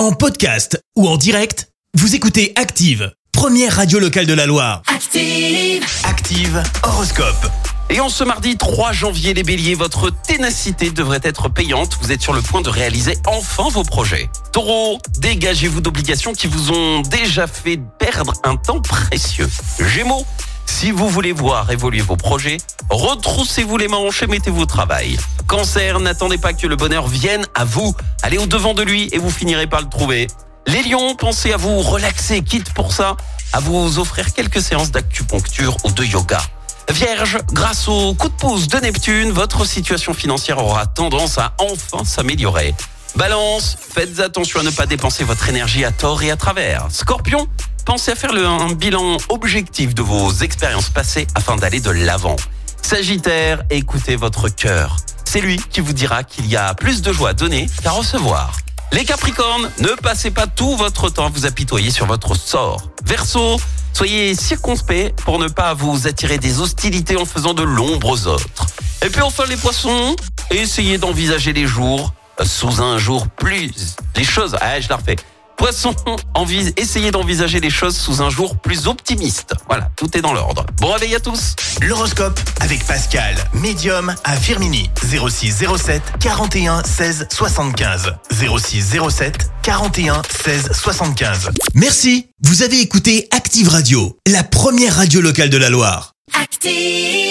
En podcast ou en direct, vous écoutez Active, première radio locale de la Loire. Active. Active Horoscope. Et en ce mardi 3 janvier, les béliers, votre ténacité devrait être payante. Vous êtes sur le point de réaliser enfin vos projets. Taureau, dégagez-vous d'obligations qui vous ont déjà fait perdre un temps précieux. Gémeaux, si vous voulez voir évoluer vos projets, retroussez-vous les manches et mettez-vous au travail. Cancer, n'attendez pas que le bonheur vienne à vous. Allez au-devant de lui et vous finirez par le trouver. Les lions, pensez à vous relaxer, quitte pour ça à vous offrir quelques séances d'acupuncture ou de yoga. Vierge, grâce au coup de pouce de Neptune, votre situation financière aura tendance à enfin s'améliorer. Balance, faites attention à ne pas dépenser votre énergie à tort et à travers. Scorpion, pensez à faire un bilan objectif de vos expériences passées afin d'aller de l'avant. Sagittaire, écoutez votre cœur. C'est lui qui vous dira qu'il y a plus de joie à donner qu'à recevoir. Les Capricornes, ne passez pas tout votre temps à vous apitoyer sur votre sort. Verseau, soyez circonspect pour ne pas vous attirer des hostilités en faisant de l'ombre aux autres. Et puis enfin les Poissons, essayez d'envisager les jours sous un jour plus... Les choses... Ah, je la refais. Poisson, essayez d'envisager les choses sous un jour plus optimiste. Voilà, tout est dans l'ordre. Bon réveil à tous L'horoscope avec Pascal, médium à Firmini. 06 07 41 16 75. 06 07 41 16 75. Merci. Vous avez écouté Active Radio, la première radio locale de la Loire. Active.